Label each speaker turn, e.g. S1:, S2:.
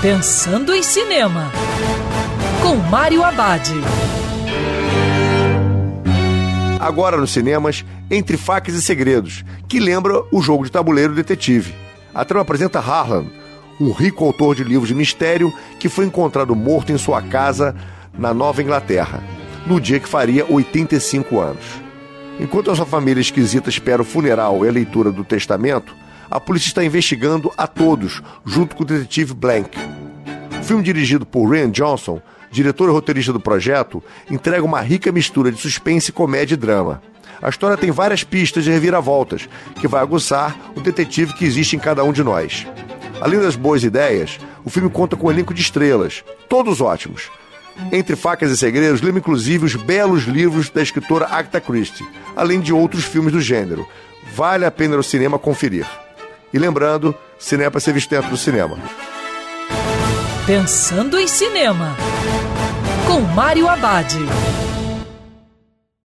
S1: Pensando em Cinema, com Mário Abad.
S2: Agora nos cinemas, Entre Facas e Segredos, que lembra o jogo de tabuleiro detetive. A trama apresenta Harlan, um rico autor de livros de mistério que foi encontrado morto em sua casa na Nova Inglaterra, no dia que faria 85 anos. Enquanto a sua família esquisita espera o funeral e a leitura do testamento, a polícia está investigando a todos, junto com o detetive Blank. O filme dirigido por Rian Johnson, diretor e roteirista do projeto, entrega uma rica mistura de suspense, comédia e drama. A história tem várias pistas de reviravoltas, que vai aguçar o detetive que existe em cada um de nós. Além das boas ideias, o filme conta com um elenco de estrelas, todos ótimos. Entre Facas e Segredos, lembra inclusive os belos livros da escritora Agatha Christie, além de outros filmes do gênero. Vale a pena ir ao cinema conferir. E lembrando, cinema para ser visto dentro do cinema.
S1: Pensando em Cinema, com Mário Abad.